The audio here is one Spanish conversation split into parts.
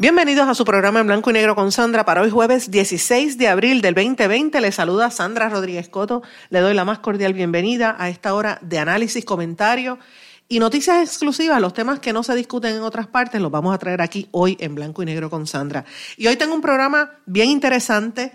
Bienvenidos a su programa en blanco y negro con Sandra para hoy jueves 16 de abril del 2020. Le saluda Sandra Rodríguez Coto. Le doy la más cordial bienvenida a esta hora de análisis, comentario y noticias exclusivas. Los temas que no se discuten en otras partes los vamos a traer aquí hoy en blanco y negro con Sandra. Y hoy tengo un programa bien interesante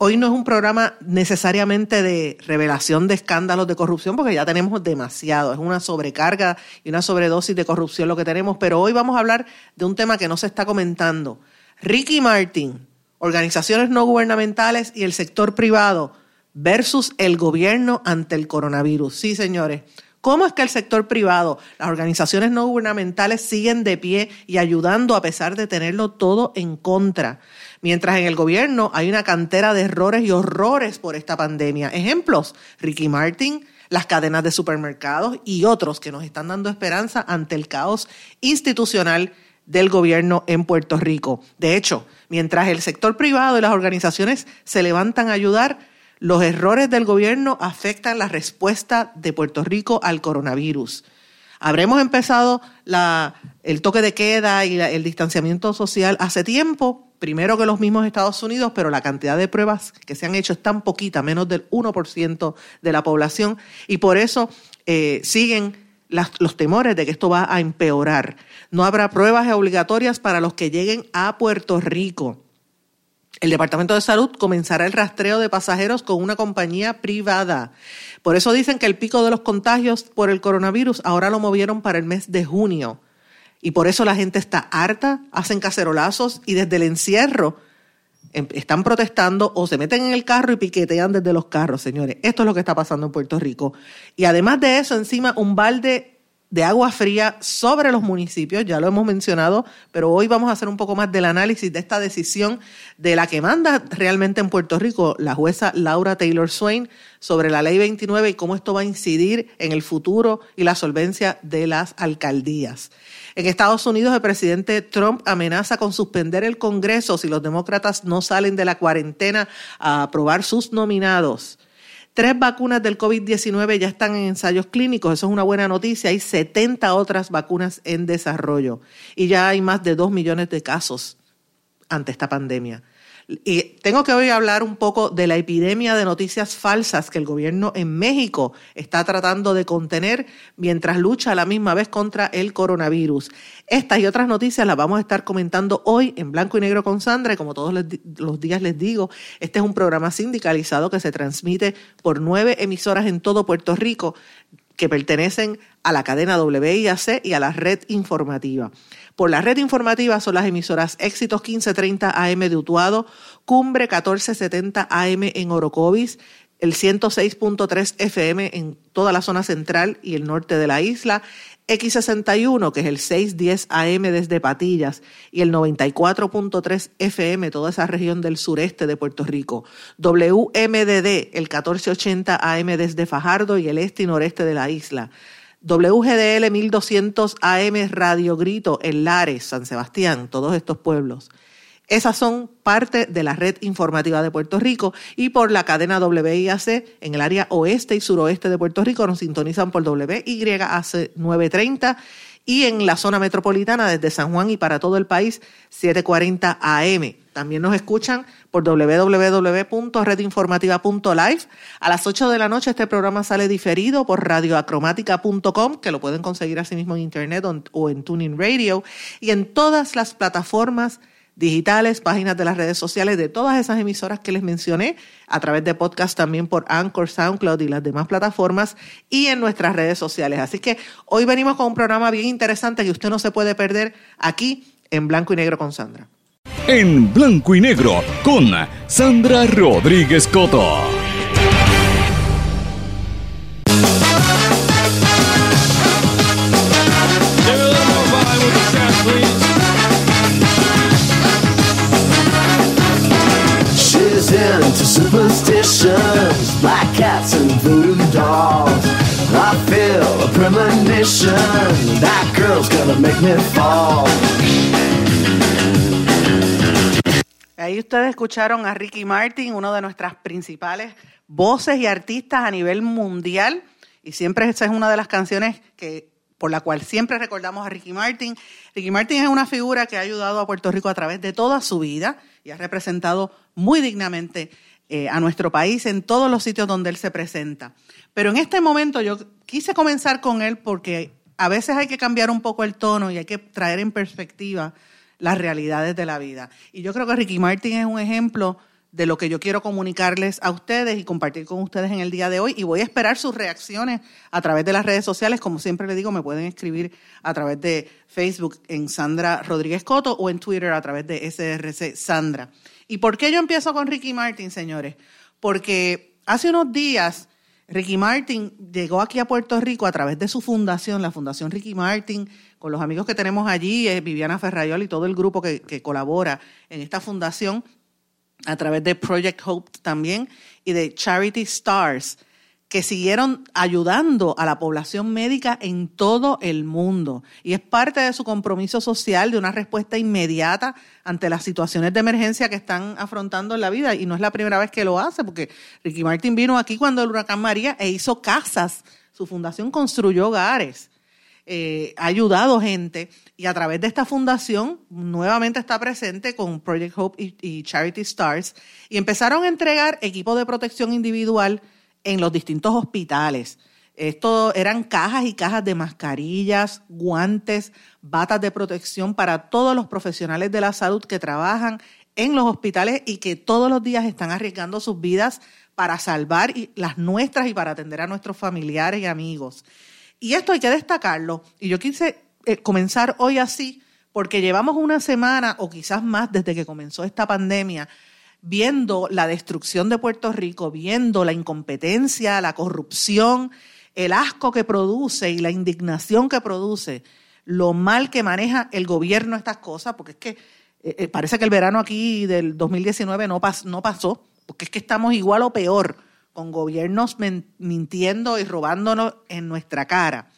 Hoy no es un programa necesariamente de revelación de escándalos de corrupción, porque ya tenemos demasiado. Es una sobrecarga y una sobredosis de corrupción lo que tenemos. Pero hoy vamos a hablar de un tema que no se está comentando. Ricky Martin, organizaciones no gubernamentales y el sector privado versus el gobierno ante el coronavirus. Sí, señores. ¿Cómo es que el sector privado, las organizaciones no gubernamentales siguen de pie y ayudando a pesar de tenerlo todo en contra? Mientras en el gobierno hay una cantera de errores y horrores por esta pandemia. Ejemplos, Ricky Martin, las cadenas de supermercados y otros que nos están dando esperanza ante el caos institucional del gobierno en Puerto Rico. De hecho, mientras el sector privado y las organizaciones se levantan a ayudar, los errores del gobierno afectan la respuesta de Puerto Rico al coronavirus. Habremos empezado el toque de queda y el distanciamiento social hace tiempo, primero que los mismos Estados Unidos, pero la cantidad de pruebas que se han hecho es tan poquita, menos del 1% de la población, y por eso eh, siguen los temores de que esto va a empeorar. No habrá pruebas obligatorias para los que lleguen a Puerto Rico. El Departamento de Salud comenzará el rastreo de pasajeros con una compañía privada. Por eso dicen que el pico de los contagios por el coronavirus ahora lo movieron para el mes de junio. Y por eso la gente está harta, hacen cacerolazos y desde el encierro em, están protestando o se meten en el carro y piquetean desde los carros, señores. Esto es lo que está pasando en Puerto Rico. Y además de eso, encima un balde de agua fría sobre los municipios, ya lo hemos mencionado, pero hoy vamos a hacer un poco más del análisis de esta decisión de la que manda realmente en Puerto Rico la jueza Laura Taylor Swain sobre la ley 29 y cómo esto va a incidir en el futuro y la solvencia de las alcaldías. En Estados Unidos, el presidente Trump amenaza con suspender el Congreso si los demócratas no salen de la cuarentena a aprobar sus nominados. Tres vacunas del COVID-19 ya están en ensayos clínicos, eso es una buena noticia. Hay 70 otras vacunas en desarrollo y ya hay más de 2 millones de casos ante esta pandemia. Y tengo que hoy hablar un poco de la epidemia de noticias falsas que el gobierno en México está tratando de contener mientras lucha a la misma vez contra el coronavirus. Estas y otras noticias las vamos a estar comentando hoy en blanco y negro con Sandra y como todos los días les digo, este es un programa sindicalizado que se transmite por nueve emisoras en todo Puerto Rico que pertenecen a la cadena WIAC y a la red informativa. Por la red informativa son las emisoras Éxitos 1530 AM de Utuado, Cumbre 1470 AM en Orocovis, el 106.3 FM en toda la zona central y el norte de la isla, X61, que es el 610 AM desde Patillas, y el 94.3 FM, toda esa región del sureste de Puerto Rico. WMDD, el 1480 AM desde Fajardo y el este y noreste de la isla. WGDL 1200 AM Radio Grito en Lares, San Sebastián, todos estos pueblos. Esas son parte de la red informativa de Puerto Rico y por la cadena WIAC en el área oeste y suroeste de Puerto Rico nos sintonizan por WYAC 930 y en la zona metropolitana desde San Juan y para todo el país 740 AM. También nos escuchan por www.redinformativa.live. A las 8 de la noche este programa sale diferido por radioacromática.com, que lo pueden conseguir así mismo en internet o en Tuning Radio, y en todas las plataformas digitales, páginas de las redes sociales de todas esas emisoras que les mencioné, a través de podcast también por Anchor, SoundCloud y las demás plataformas y en nuestras redes sociales. Así que hoy venimos con un programa bien interesante que usted no se puede perder aquí en Blanco y Negro con Sandra. En Blanco y Negro con Sandra Rodríguez Coto. Black cats and voodoo dolls. I feel a premonition, that girl's gonna make me fall. Ahí ustedes escucharon a Ricky Martin, uno de nuestras principales voces y artistas a nivel mundial. Y siempre esa es una de las canciones que por la cual siempre recordamos a Ricky Martin. Ricky Martin es una figura que ha ayudado a Puerto Rico a través de toda su vida y ha representado muy dignamente eh, a nuestro país en todos los sitios donde él se presenta. Pero en este momento yo quise comenzar con él porque a veces hay que cambiar un poco el tono y hay que traer en perspectiva las realidades de la vida. Y yo creo que Ricky Martin es un ejemplo de lo que yo quiero comunicarles a ustedes y compartir con ustedes en el día de hoy. Y voy a esperar sus reacciones a través de las redes sociales. Como siempre les digo, me pueden escribir a través de Facebook en Sandra Rodríguez Coto o en Twitter a través de SRC Sandra. ¿Y por qué yo empiezo con Ricky Martin, señores? Porque hace unos días Ricky Martin llegó aquí a Puerto Rico a través de su fundación, la Fundación Ricky Martin, con los amigos que tenemos allí, eh, Viviana Ferrayol y todo el grupo que colabora en esta fundación a través de Project Hope también y de Charity Stars, que siguieron ayudando a la población médica en todo el mundo. Y es parte de su compromiso social de una respuesta inmediata ante las situaciones de emergencia que están afrontando en la vida. Y no es la primera vez que lo hace, porque Ricky Martin vino aquí cuando el huracán María e hizo casas. Su fundación construyó hogares. Eh, ha ayudado gente y a través de esta fundación nuevamente está presente con Project Hope y, Charity Stars y empezaron a entregar equipos de protección individual en los distintos hospitales. Esto eran cajas y cajas de mascarillas, guantes, batas de protección para todos los profesionales de la salud que trabajan en los hospitales y que todos los días están arriesgando sus vidas para salvar las nuestras y para atender a nuestros familiares y amigos. Y esto hay que destacarlo. Y yo quise eh, comenzar hoy así, porque llevamos una semana o quizás más desde que comenzó esta pandemia viendo la destrucción de Puerto Rico, viendo la incompetencia, la corrupción, el asco que produce y la indignación que produce, lo mal que maneja el gobierno estas cosas, porque es que eh, eh, parece que el verano aquí del 2019 no, no pasó, porque es que estamos igual o peor con gobiernos mintiendo y robándonos en nuestra cara.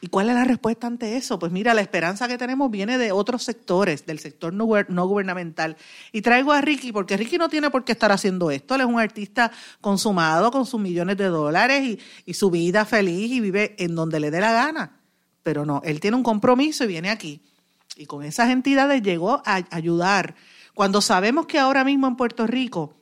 ¿Y cuál es la respuesta ante eso? Pues mira, la esperanza que tenemos viene de otros sectores, del sector no, gubernamental. Y traigo a Ricky, porque Ricky no tiene por qué estar haciendo esto. Él es un artista consumado con sus millones de dólares y, su vida feliz y vive en donde le dé la gana. Pero no, él tiene un compromiso y viene aquí. Y con esas entidades llegó a ayudar. Cuando sabemos que ahora mismo en Puerto Rico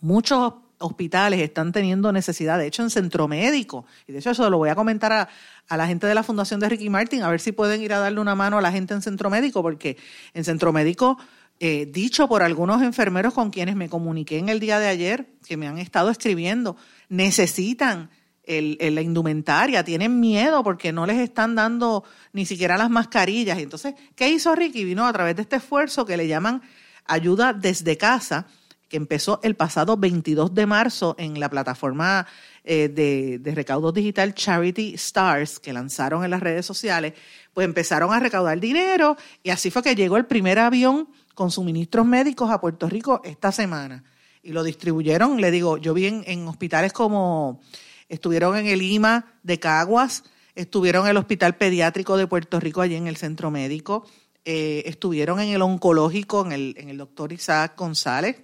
muchos hospitales están teniendo necesidad, de hecho en centro médico, y de hecho eso lo voy a comentar a, la gente de la Fundación de Ricky Martin, a ver si pueden ir a darle una mano a la gente en centro médico, porque en centro médico, eh, dicho por algunos enfermeros con quienes me comuniqué en el día de ayer, que me han estado escribiendo, necesitan el, la indumentaria, tienen miedo porque no les están dando ni siquiera las mascarillas. Entonces, ¿qué hizo Ricky? Vino a través de este esfuerzo que le llaman ayuda desde casa, que empezó el pasado 22 de marzo en la plataforma eh, de, de, recaudo digital Charity Stars, que lanzaron en las redes sociales, pues empezaron a recaudar dinero y así fue que llegó el primer avión con suministros médicos a Puerto Rico esta semana. Y lo distribuyeron, le digo, yo vi en, hospitales como, estuvieron en el IMA de Caguas, estuvieron en el Hospital Pediátrico de Puerto Rico, allí en el Centro Médico, eh, estuvieron en el oncológico, en el, en el doctor Isaac González,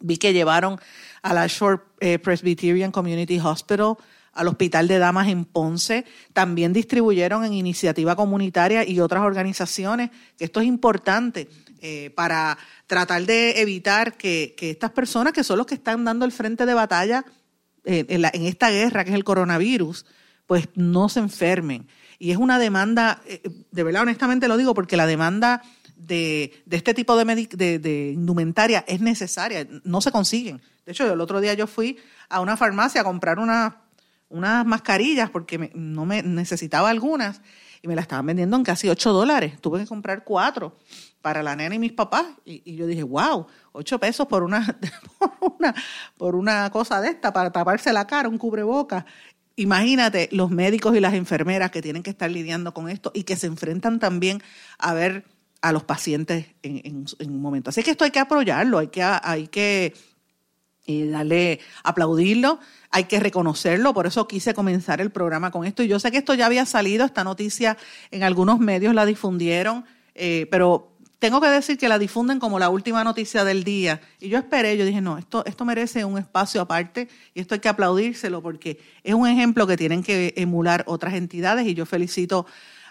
Vi que llevaron a la Shore eh, Presbyterian Community Hospital, al Hospital de Damas en Ponce, también distribuyeron en iniciativa comunitaria y otras organizaciones, que esto es importante eh, para tratar de evitar que, estas personas, que son los que están dando el frente de batalla eh, en, en, esta guerra, que es el coronavirus, pues no se enfermen. Y es una demanda, de verdad, honestamente lo digo, porque la demanda de, este tipo de, de, indumentaria es necesaria, no se consiguen. De hecho, el otro día yo fui a una farmacia a comprar unas mascarillas porque no me necesitaba algunas y me las estaban vendiendo en casi 8 dólares. Tuve que comprar cuatro para la nena y mis papás. Y, yo dije, wow, 8 pesos por una, por una, por una cosa de esta, para taparse la cara, un cubreboca. Imagínate los médicos y las enfermeras que tienen que estar lidiando con esto y que se enfrentan también a ver a los pacientes en, un momento. Así que esto hay que apoyarlo, hay que, hay que eh, darle, aplaudirlo, hay que reconocerlo, por eso quise comenzar el programa con esto. Y yo sé que esto ya había salido, esta noticia en algunos medios la difundieron, eh, pero tengo que decir que la difunden como la última noticia del día. Y yo esperé, yo dije, no, esto, esto merece un espacio aparte y esto hay que aplaudírselo porque es un ejemplo que tienen que emular otras entidades y yo felicito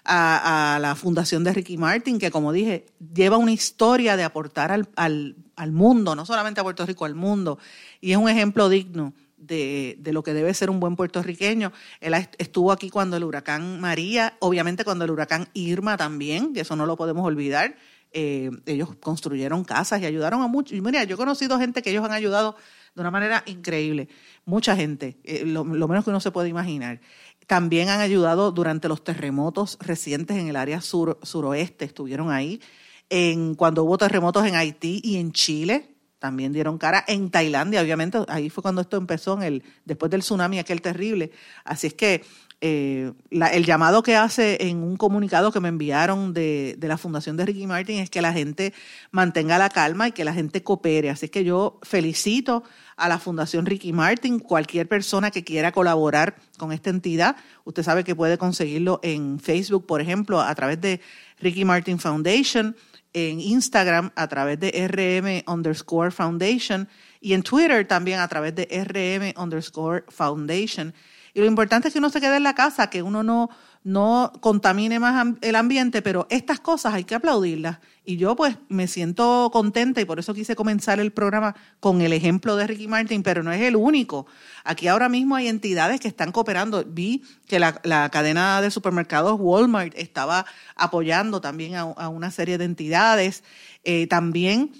a, la fundación de Ricky Martin, que como dije, lleva una historia de aportar al, al, al mundo, no solamente a Puerto Rico, al mundo, y es un ejemplo digno de, de, lo que debe ser un buen puertorriqueño. Él estuvo aquí cuando el huracán María, obviamente cuando el huracán Irma también, que eso no lo podemos olvidar. Eh, ellos construyeron casas y ayudaron a muchos. Mira, yo he conocido gente que ellos han ayudado de una manera increíble. Mucha gente, eh, lo, lo, menos que uno se puede imaginar. También han ayudado durante los terremotos recientes en el área sur, suroeste, estuvieron ahí. En, cuando hubo terremotos en Haití y en Chile, también dieron cara. En Tailandia, obviamente, ahí fue cuando esto empezó, en el, después del tsunami aquel terrible. Así es que eh, el llamado que hace en un comunicado que me enviaron de, de, la Fundación de Ricky Martin es que la gente mantenga la calma y que la gente coopere. Así que yo felicito a la Fundación Ricky Martin, cualquier persona que quiera colaborar con esta entidad, usted sabe que puede conseguirlo en Facebook, por ejemplo, a través de Ricky Martin Foundation, en Instagram a través de RM underscore Foundation y en Twitter también a través de RM underscore Foundation. Y lo importante es que uno se quede en la casa, que uno no, no contamine más el ambiente, pero estas cosas hay que aplaudirlas. Y yo pues me siento contenta y por eso quise comenzar el programa con el ejemplo de Ricky Martin, pero no es el único. Aquí ahora mismo hay entidades que están cooperando. Vi que la, la cadena de supermercados Walmart estaba apoyando también a, a una serie de entidades. Eh, también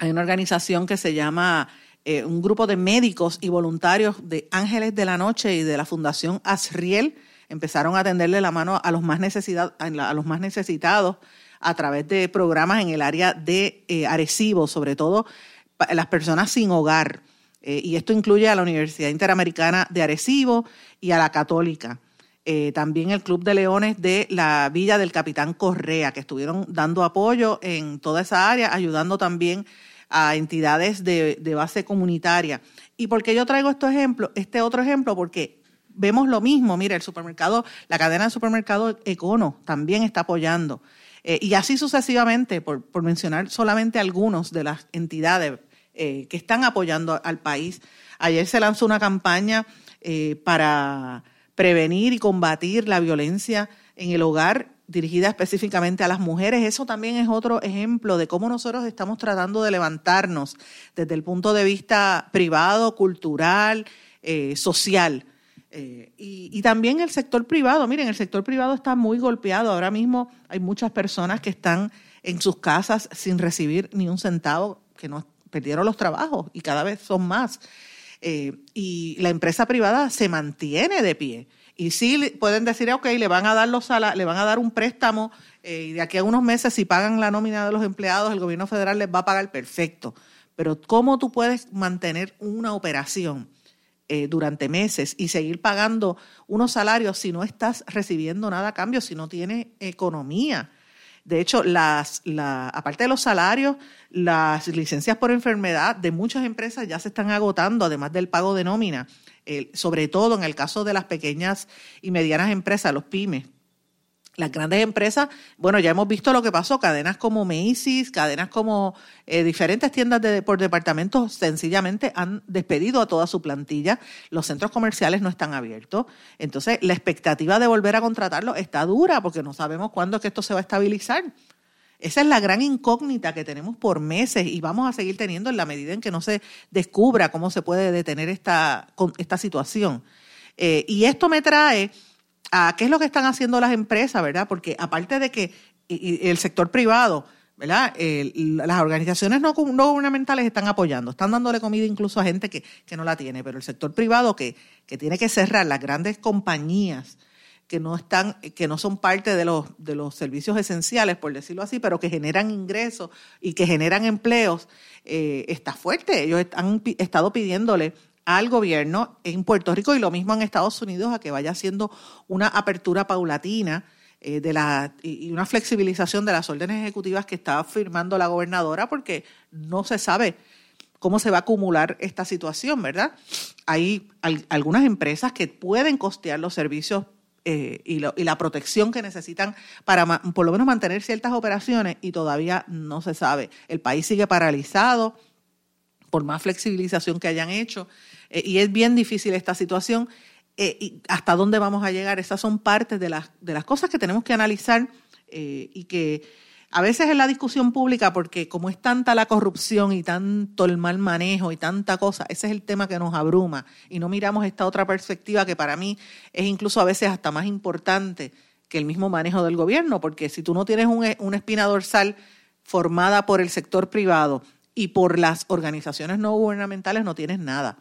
hay una organización que se llama eh, un grupo de médicos y voluntarios de Ángeles de la Noche y de la Fundación Asriel empezaron a tenderle la mano a los más, a los más necesitados a través de programas en el área de eh, Arecibo, sobre todo las personas sin hogar. Eh, y esto incluye a la Universidad Interamericana de Arecibo y a la Católica. Eh, también el Club de Leones de la Villa del Capitán Correa, que estuvieron dando apoyo en toda esa área, ayudando también a entidades de, de base comunitaria. ¿Y por qué yo traigo este ejemplo? Este otro ejemplo, porque vemos lo mismo. Mira, el supermercado, la cadena de supermercado Econo también está apoyando. Eh, y así sucesivamente, por, por, mencionar solamente algunos de las entidades eh, que están apoyando al país. Ayer se lanzó una campaña eh, para prevenir y combatir la violencia en el hogar dirigida específicamente a las mujeres. Eso también es otro ejemplo de cómo nosotros estamos tratando de levantarnos desde el punto de vista privado, cultural, eh, social. Eh, y, también el sector privado. Miren, el sector privado está muy golpeado. Ahora mismo hay muchas personas que están en sus casas sin recibir ni un centavo, que no perdieron los trabajos y cada vez son más. Eh, y la empresa privada se mantiene de pie. Y sí pueden decir, ok, le van a dar los le van a dar un préstamo eh, y de aquí a unos meses si pagan la nómina de los empleados, el gobierno federal les va a pagar perfecto. Pero ¿cómo tú puedes mantener una operación eh, durante meses y seguir pagando unos salarios si no estás recibiendo nada a cambio, si no tienes economía? De hecho, las, la, aparte de los salarios, las licencias por enfermedad de muchas empresas ya se están agotando, además del pago de nómina sobre todo en el caso de las pequeñas y medianas empresas, los pymes. Las grandes empresas, bueno, ya hemos visto lo que pasó, cadenas como Macy's, cadenas como eh, diferentes tiendas de, por departamentos sencillamente han despedido a toda su plantilla, los centros comerciales no están abiertos, entonces la expectativa de volver a contratarlo está dura porque no sabemos cuándo es que esto se va a estabilizar. Esa es la gran incógnita que tenemos por meses y vamos a seguir teniendo en la medida en que no se descubra cómo se puede detener esta, esta situación. Eh, y esto me trae a qué es lo que están haciendo las empresas, ¿verdad? Porque aparte de que el sector privado, ¿verdad? las organizaciones no, gubernamentales están apoyando, están dándole comida incluso a gente que, que no la tiene, pero el sector privado que, que tiene que cerrar, las grandes compañías, que no están, que no son parte de los, de los servicios esenciales, por decirlo así, pero que generan ingresos y que generan empleos, eh, está fuerte. Ellos han estado pidiéndole al gobierno en Puerto Rico y lo mismo en Estados Unidos a que vaya haciendo una apertura paulatina eh, de la, y una flexibilización de las órdenes ejecutivas que está firmando la gobernadora porque no se sabe cómo se va a acumular esta situación, ¿verdad? Hay algunas empresas que pueden costear los servicios eh, y, la protección que necesitan para por lo menos mantener ciertas operaciones y todavía no se sabe. El país sigue paralizado por más flexibilización que hayan hecho eh, y es bien difícil esta situación. Eh, y ¿Hasta dónde vamos a llegar? Esas son partes de las, de las cosas que tenemos que analizar y que a veces en la discusión pública, porque como es tanta la corrupción y tanto el mal manejo y tanta cosa, ese es el tema que nos abruma y no miramos esta otra perspectiva que para mí es incluso a veces hasta más importante que el mismo manejo del gobierno, porque si tú no tienes una espina dorsal formada por el sector privado y por las organizaciones no gubernamentales, no tienes nada.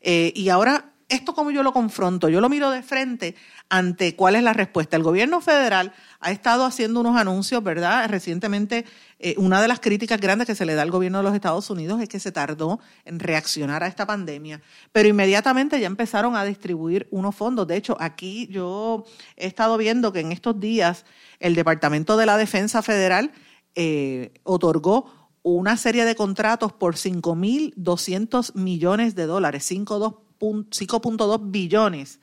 Eh, y ahora esto como yo lo confronto, yo lo miro de frente ante cuál es la respuesta. El gobierno federal ha estado haciendo unos anuncios, ¿verdad? Recientemente, eh, una de las críticas grandes que se le da al gobierno de los Estados Unidos es que se tardó en reaccionar a esta pandemia, pero inmediatamente ya empezaron a distribuir unos fondos. De hecho, aquí yo he estado viendo que en estos días el Departamento de la Defensa Federal eh, otorgó una serie de contratos por 5.200 millones de dólares, 5.2 5.2 billones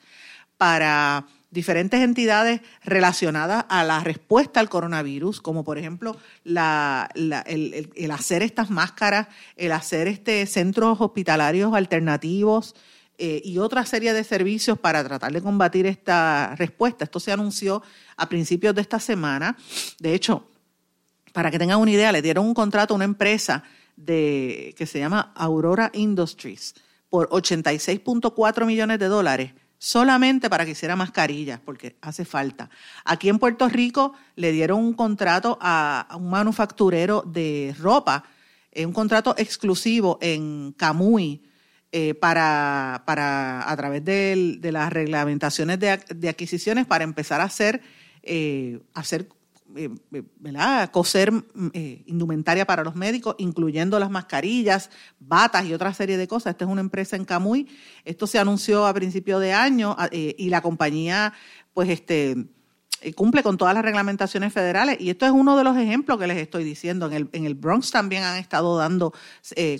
para diferentes entidades relacionadas a la respuesta al coronavirus, como por ejemplo el, hacer estas máscaras, el hacer este centros hospitalarios alternativos eh, y otra serie de servicios para tratar de combatir esta respuesta. Esto se anunció a principios de esta semana. De hecho, para que tengan una idea, le dieron un contrato a una empresa de, que se llama Aurora Industries por 86.4 millones de dólares solamente para que hiciera mascarillas, porque hace falta. Aquí en Puerto Rico le dieron un contrato a, un manufacturero de ropa, eh, un contrato exclusivo en Camuy, eh, para, para, a través de, las reglamentaciones de, adquisiciones para empezar a hacer, eh, hacer eh, eh, ¿verdad? coser mm, eh, indumentaria para los médicos, incluyendo las mascarillas, batas y otra serie de cosas. Esta es una empresa en Camuy. Esto se anunció a principio de año y la compañía, pues, este cumple con todas las reglamentaciones federales. Y esto es uno de los ejemplos que les estoy diciendo. En el, en el Bronx también han estado dando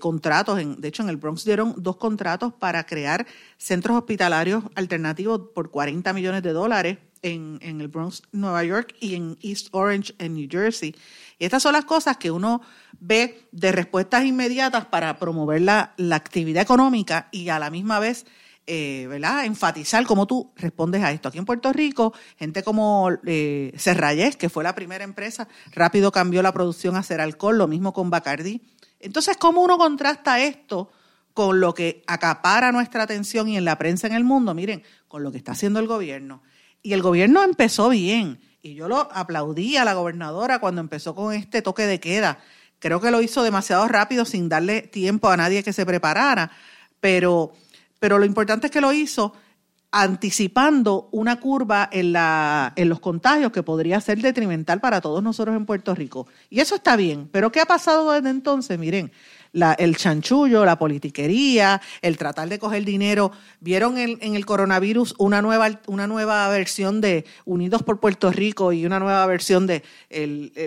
contratos. En, de hecho, en el Bronx dieron dos contratos para crear centros hospitalarios alternativos por 40 millones de dólares en, el Bronx, Nueva York y en East Orange, en New Jersey. Y estas son las cosas que uno ve de respuestas inmediatas para promover la, actividad económica y a la misma vez eh, ¿verdad? enfatizar cómo tú respondes a esto. Aquí en Puerto Rico, gente como eh, Serrayes, que fue la primera empresa, rápido cambió la producción a hacer alcohol, lo mismo con Bacardi. Entonces, ¿cómo uno contrasta esto con lo que acapara nuestra atención y en la prensa en el mundo? Miren, con lo que está haciendo el gobierno. Y el gobierno empezó bien. Y yo lo aplaudí a la gobernadora cuando empezó con este toque de queda. Creo que lo hizo demasiado rápido sin darle tiempo a nadie que se preparara. Pero, pero lo importante es que lo hizo anticipando una curva en, la, en los contagios que podría ser detrimental para todos nosotros en Puerto Rico. Y eso está bien. Pero ¿qué ha pasado desde entonces? Miren, el chanchullo, la politiquería, el tratar de coger dinero. Vieron en, el coronavirus una nueva, una nueva versión de Unidos por Puerto Rico y una nueva versión de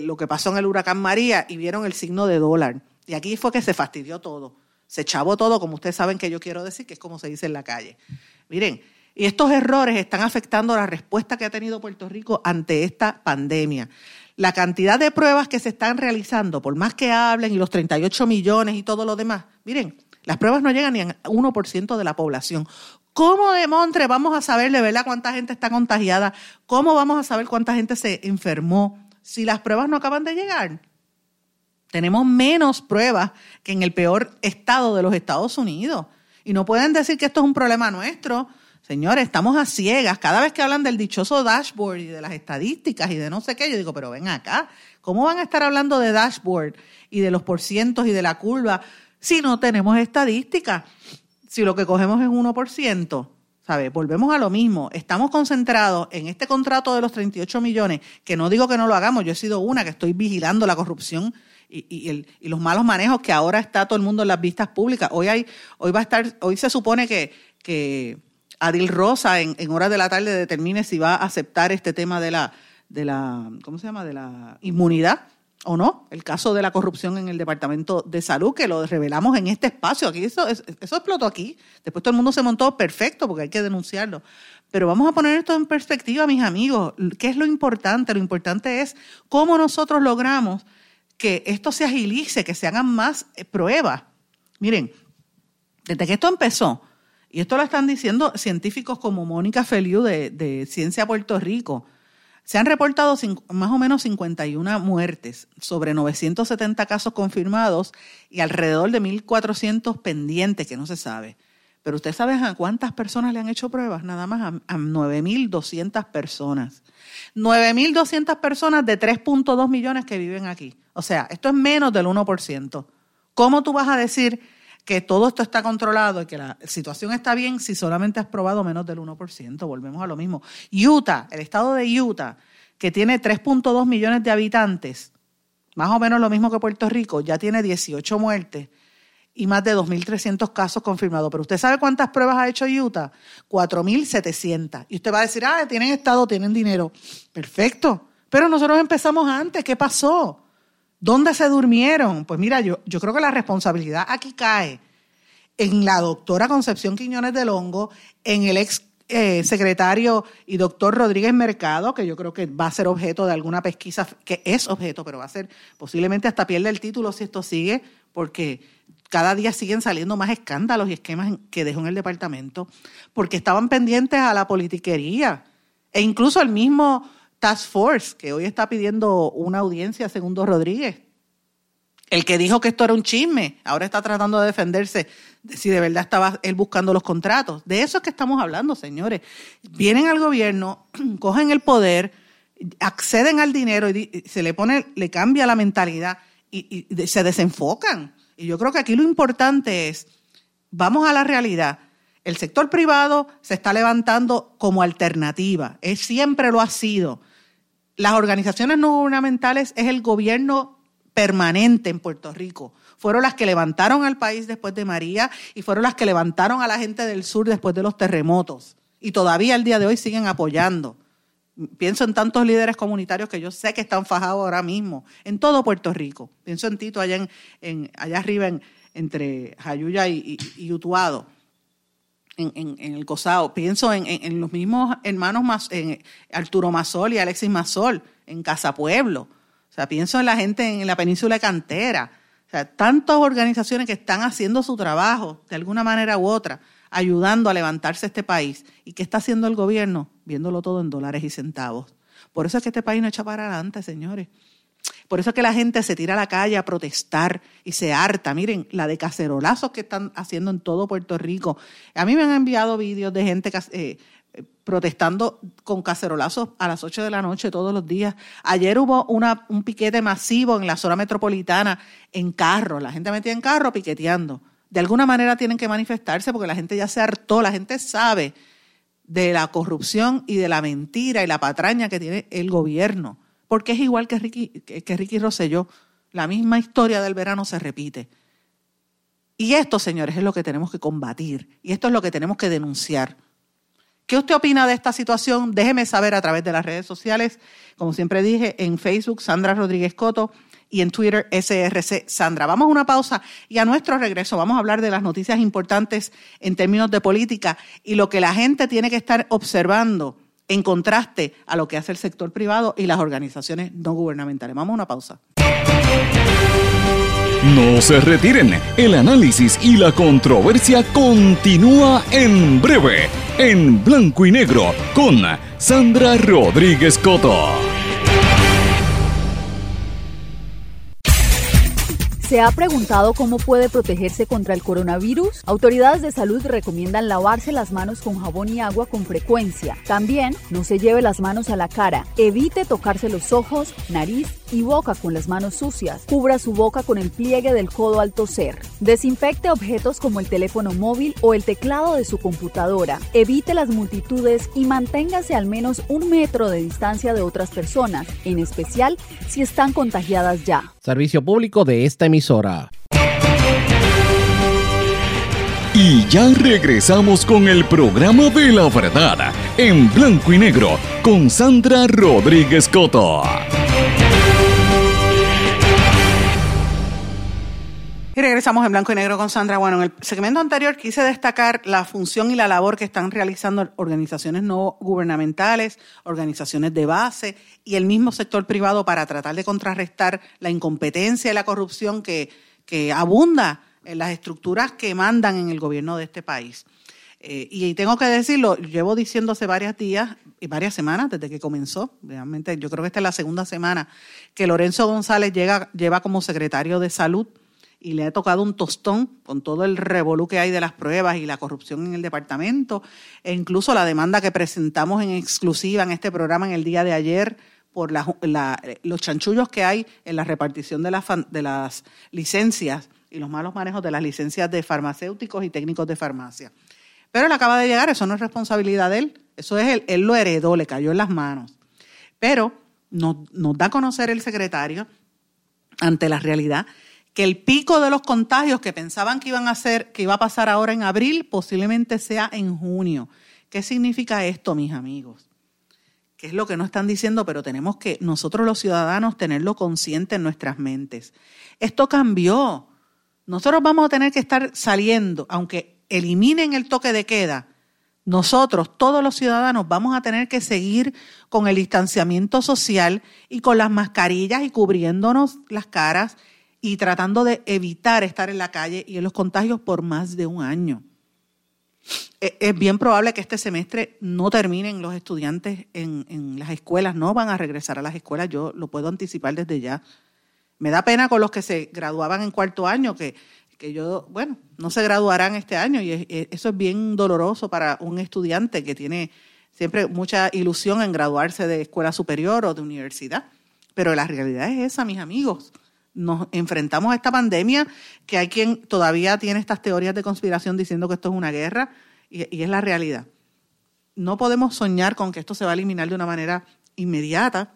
lo que pasó en el huracán María y vieron el signo de dólar. Y aquí fue que se fastidió todo. Se chavó todo, como ustedes saben que yo quiero decir, que es como se dice en la calle. Miren, y estos errores están afectando la respuesta que ha tenido Puerto Rico ante esta pandemia la cantidad de pruebas que se están realizando, por más que hablen y los 38 millones y todo lo demás, miren, las pruebas no llegan ni al 1% de la población. ¿Cómo de Montre vamos a saber de verdad cuánta gente está contagiada? ¿Cómo vamos a saber cuánta gente se enfermó si las pruebas no acaban de llegar? Tenemos menos pruebas que en el peor estado de los Estados Unidos. Y no pueden decir que esto es un problema nuestro. Señores, estamos a ciegas. Cada vez que hablan del dichoso dashboard y de las estadísticas y de no sé qué, yo digo, pero ven acá, ¿cómo van a estar hablando de dashboard y de los porcientos y de la curva si no tenemos estadísticas? Si lo que cogemos es 1%. ¿Sabe? Volvemos a lo mismo. Estamos concentrados en este contrato de los 38 millones, que no digo que no lo hagamos, yo he sido una que estoy vigilando la corrupción y, los malos manejos que ahora está todo el mundo en las vistas públicas. Hoy hay, hoy va a estar, hoy se supone que Adil Rosa en, horas de la tarde determine si va a aceptar este tema de la, de la, ¿cómo se llama? De la inmunidad ¿O no? El caso de la corrupción en el Departamento de Salud, que lo revelamos en este espacio. Aquí eso, explotó aquí. Después todo el mundo se montó perfecto porque hay que denunciarlo. Pero vamos a poner esto en perspectiva, mis amigos. ¿Qué es lo importante? Lo importante es cómo nosotros logramos que esto se agilice, que se hagan más eh, pruebas. Miren, desde que esto empezó, y esto lo están diciendo científicos como Mónica Feliu de, Ciencia Puerto Rico, se han reportado más o menos 51 muertes, sobre 970 casos confirmados y alrededor de 1.400 pendientes que no se sabe. Pero usted sabe a cuántas personas le han hecho pruebas, nada más a, 9.200 personas. 9.200 personas de 3.2 millones que viven aquí. O sea, esto es menos del 1%. ¿Cómo tú vas a decir que todo esto está controlado y que la situación está bien si solamente has probado menos del 1%. Volvemos a lo mismo. Utah, el estado de Utah, que tiene 3.2 millones de habitantes, más o menos lo mismo que Puerto Rico, ya tiene 18 muertes y más de 2.300 casos confirmados. Pero usted sabe cuántas pruebas ha hecho Utah? 4.700. Y usted va a decir, ah, tienen estado, tienen dinero. Perfecto. Pero nosotros empezamos antes. ¿Qué pasó? ¿Dónde se durmieron? Pues mira, yo, creo que la responsabilidad aquí cae en la doctora Concepción Quiñones del Hongo, en el ex eh, secretario y doctor Rodríguez Mercado, que yo creo que va a ser objeto de alguna pesquisa, que es objeto, pero va a ser posiblemente hasta pierde el título si esto sigue, porque cada día siguen saliendo más escándalos y esquemas que dejó en el departamento, porque estaban pendientes a la politiquería. E incluso el mismo Task Force, que hoy está pidiendo una audiencia segundo Rodríguez. El que dijo que esto era un chisme, ahora está tratando de defenderse de si de verdad estaba él buscando los contratos. De eso es que estamos hablando, señores. Vienen al gobierno, cogen el poder, acceden al dinero y se le pone, le cambia la mentalidad y, y se desenfocan. Y yo creo que aquí lo importante es, vamos a la realidad el sector privado se está levantando como alternativa, es, siempre lo ha sido las organizaciones no gubernamentales es el gobierno permanente en Puerto Rico. Fueron las que levantaron al país después de María y fueron las que levantaron a la gente del sur después de los terremotos. Y todavía al día de hoy siguen apoyando. Pienso en tantos líderes comunitarios que yo sé que están fajados ahora mismo en todo Puerto Rico. Pienso en Tito allá, en, allá arriba entre Jayuya y, y Utuado en, el COSAO. Pienso en, los mismos hermanos en Arturo Masol y Alexis Masol en Casa Pueblo. O sea, pienso en la gente en la península de Cantera. O sea, tantas organizaciones que están haciendo su trabajo de alguna manera u otra, ayudando a levantarse este país. ¿Y qué está haciendo el gobierno? Viéndolo todo en dólares y centavos. Por eso es que este país no echa para adelante, señores. Por eso es que la gente se tira a la calle a protestar y se harta. Miren, la de cacerolazos que están haciendo en todo Puerto Rico. A mí me han enviado vídeos de gente eh, protestando con cacerolazos a las 8 de la noche todos los días. Ayer hubo un piquete masivo en la zona metropolitana en carro. La gente metía en carro piqueteando. De alguna manera tienen que manifestarse porque la gente ya se hartó. La gente sabe de la corrupción y de la mentira y la patraña que tiene el gobierno porque es igual que Ricky, que Ricky Rosselló. La misma historia del verano se repite. Y esto, señores, es lo que tenemos que combatir. Y esto es lo que tenemos que denunciar. ¿Qué usted opina de esta situación? Déjeme saber a través de las redes sociales. Como siempre dije, en Facebook, Sandra Rodríguez Coto, y en Twitter, SRC Sandra. Vamos a una pausa y a nuestro regreso vamos a hablar de las noticias importantes en términos de política y lo que la gente tiene que estar observando en contraste a lo que hace el sector privado y las organizaciones no gubernamentales. Vamos a una pausa. No se retiren, el análisis y la controversia continúa en breve, en blanco y negro, con Sandra Rodríguez Coto. ¿Se ha preguntado cómo puede protegerse contra el coronavirus? Autoridades de salud recomiendan lavarse las manos con jabón y agua con frecuencia. También no se lleve las manos a la cara. Evite tocarse los ojos, nariz y boca con las manos sucias. Cubra su boca con el pliegue del codo al toser. Desinfecte objetos como el teléfono móvil o el teclado de su computadora. Evite las multitudes y manténgase al menos un metro de distancia de otras personas, en especial si están contagiadas ya. Servicio público de esta emisora. Y ya regresamos con el programa de la verdad en blanco y negro con Sandra Rodríguez Coto. Y regresamos en blanco y negro con Sandra. Bueno, en el segmento anterior quise destacar la función y la labor que están realizando organizaciones no gubernamentales, organizaciones de base y el mismo sector privado para tratar de contrarrestar la incompetencia y la corrupción que, que abunda en las estructuras que mandan en el gobierno de este país. Eh, y tengo que decirlo, llevo diciendo hace varios días y varias semanas desde que comenzó, realmente yo creo que esta es la segunda semana, que Lorenzo González llega, lleva como secretario de salud y le ha tocado un tostón con todo el revolú que hay de las pruebas y la corrupción en el departamento, e incluso la demanda que presentamos en exclusiva en este programa en el día de ayer por los chanchullos que hay en la repartición de las, de las licencias y los malos manejos de las licencias de farmacéuticos y técnicos de farmacia. Pero él acaba de llegar, eso no es responsabilidad de él, eso es él, él lo heredó, le cayó en las manos. Pero nos da a conocer el secretario ante la realidad que el pico de los contagios que pensaban que iban a hacer, que iba a pasar ahora en abril, posiblemente sea en junio. ¿Qué significa esto, mis amigos? ¿Qué es lo que no están diciendo? Pero tenemos que nosotros los ciudadanos tenerlo consciente en nuestras mentes. Esto cambió. Nosotros vamos a tener que estar saliendo, aunque eliminen el toque de queda, nosotros, todos los ciudadanos, vamos a tener que seguir con el distanciamiento social y con las mascarillas y cubriéndonos las caras y tratando de evitar estar en la calle y en los contagios por más de un año. E, es bien probable que este semestre no terminen los estudiantes en, las escuelas, no van a regresar a las escuelas, yo lo puedo anticipar desde ya. Me da pena con los que se graduaban en cuarto año, que, que yo, bueno, no se graduarán este año y eso es bien doloroso para un estudiante que tiene siempre mucha ilusión en graduarse de escuela superior o de universidad. Pero la realidad es esa, mis amigos nos enfrentamos a esta pandemia, que hay quien todavía tiene estas teorías de conspiración diciendo que esto es una guerra, y, es la realidad. No podemos soñar con que esto se va a eliminar de una manera inmediata.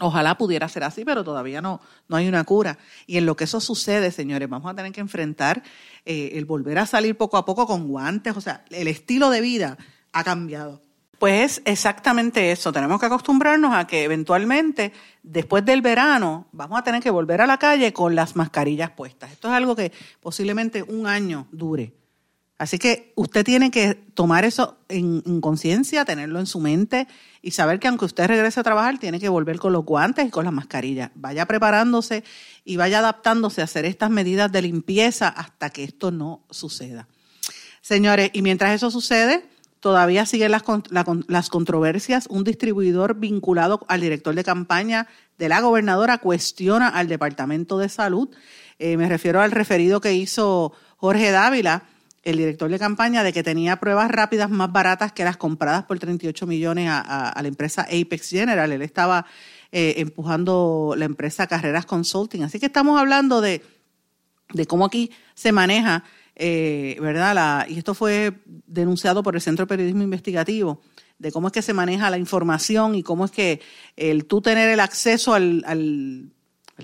Ojalá pudiera ser así, pero todavía no, no hay una cura. Y en lo que eso sucede, señores, vamos a tener que enfrentar eh, el volver a salir poco a poco con guantes. O sea, el estilo de vida ha cambiado. Pues es exactamente eso. Tenemos que acostumbrarnos a que eventualmente, después del verano, vamos a tener que volver a la calle con las mascarillas puestas. Esto es algo que posiblemente un año dure. Así que usted tiene que tomar eso en, conciencia, tenerlo en su mente y saber que aunque usted regrese a trabajar, tiene que volver con los guantes y con las mascarillas. Vaya preparándose y vaya adaptándose a hacer estas medidas de limpieza hasta que esto no suceda. Señores, y mientras eso sucede, Todavía siguen las, las controversias. Un distribuidor vinculado al director de campaña de la gobernadora cuestiona al Departamento de Salud. Eh, me refiero al referido que hizo Jorge Dávila, el director de campaña, de que tenía pruebas rápidas más baratas que las compradas por 38 millones a, la empresa Apex General. Él estaba eh, empujando la empresa Carreras Consulting. Así que estamos hablando de, de cómo aquí se maneja eh, ¿verdad? La, y esto fue denunciado por el Centro de Periodismo Investigativo, de cómo es que se maneja la información y cómo es que el tú tener el acceso al, al,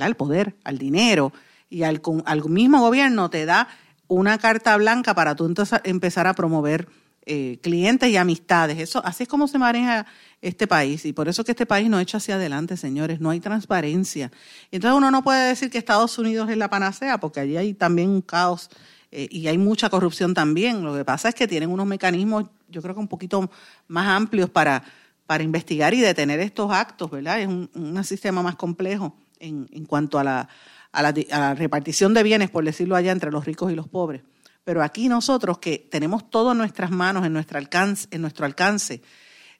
al poder, al dinero y al, al, mismo gobierno te da una carta blanca para tú entonces empezar a promover eh, clientes y amistades. Eso, así es como se maneja este país y por eso que este país no echa hacia adelante, señores, no hay transparencia. Entonces uno no puede decir que Estados Unidos es la panacea porque allí hay también un caos eh, y hay mucha corrupción también. Lo que pasa es que tienen unos mecanismos, yo creo que un poquito más amplios para, para investigar y detener estos actos, ¿verdad? Es un, sistema más complejo en, en cuanto a la, a, la, a la repartición de bienes, por decirlo allá, entre los ricos y los pobres. Pero aquí nosotros que tenemos todo en nuestras manos, en nuestro alcance, en nuestro alcance,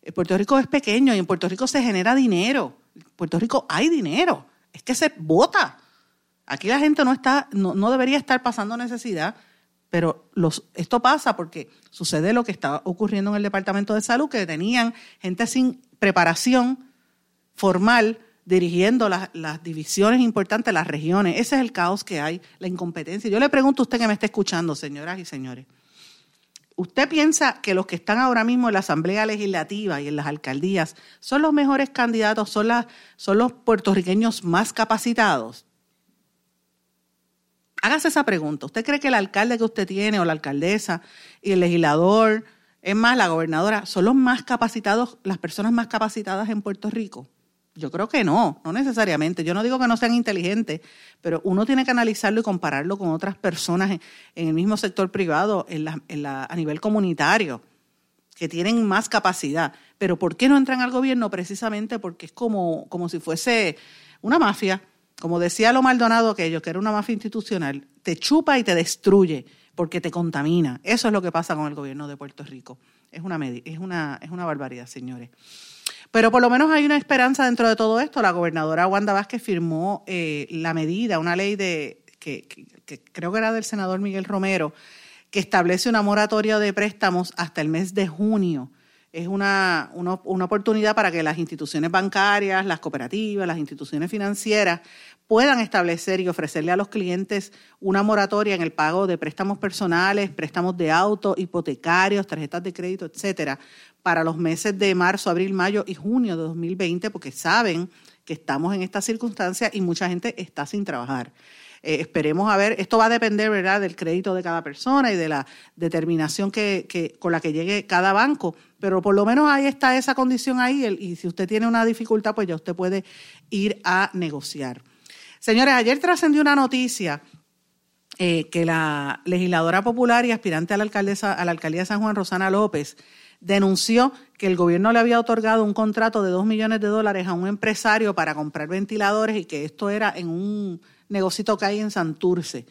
eh, Puerto Rico es pequeño y en Puerto Rico se genera dinero. En Puerto Rico hay dinero, es que se vota. Aquí la gente no está, no, debería estar pasando necesidad, pero los, esto pasa porque sucede lo que está ocurriendo en el Departamento de Salud, que tenían gente sin preparación formal dirigiendo las, las, divisiones importantes, las regiones. Ese es el caos que hay, la incompetencia. Yo le pregunto a usted que me está escuchando, señoras y señores. ¿Usted piensa que los que están ahora mismo en la Asamblea Legislativa y en las alcaldías son los mejores candidatos, son, las, son los puertorriqueños más capacitados? Hágase esa pregunta. ¿Usted cree que el alcalde que usted tiene o la alcaldesa y el legislador, es más, la gobernadora, son los más capacitados, las personas más capacitadas en Puerto Rico? Yo creo que no, no necesariamente. Yo no digo que no sean inteligentes, pero uno tiene que analizarlo y compararlo con otras personas en, el mismo sector privado, en la, a nivel comunitario, que tienen más capacidad. Pero ¿por qué no entran al gobierno? Precisamente porque es como, como si fuese una mafia. Como decía lo Maldonado aquello, que era una mafia institucional, te chupa y te destruye porque te contamina. Eso es lo que pasa con el gobierno de Puerto Rico. Es una, es una, es una barbaridad, señores. Pero por lo menos hay una esperanza dentro de todo esto. La gobernadora Wanda Vázquez firmó eh, la medida, una ley de que, creo que era del senador Miguel Romero, que establece una moratoria de préstamos hasta el mes de junio. Es una, una, una oportunidad para que las instituciones bancarias, las cooperativas, las instituciones financieras puedan establecer y ofrecerle a los clientes una moratoria en el pago de préstamos personales, préstamos de auto, hipotecarios, tarjetas de crédito, etcétera, para los meses de marzo, abril, mayo y junio de 2020, porque saben que estamos en esta circunstancia y mucha gente está sin trabajar. Eh, esperemos a ver, esto va a depender ¿verdad? del crédito de cada persona y de la determinación que, con la que llegue cada banco, pero por lo menos ahí está esa condición ahí y si usted tiene una dificultad, pues ya usted puede ir a negociar. Señores, ayer trascendió una noticia eh, que la legisladora popular y aspirante a la, alcaldesa, a la alcaldía de San Juan, Rosana López, denunció que el gobierno le había otorgado un contrato de dos millones de dólares a un empresario para comprar ventiladores y que esto era en un negocito que hay en Santurce.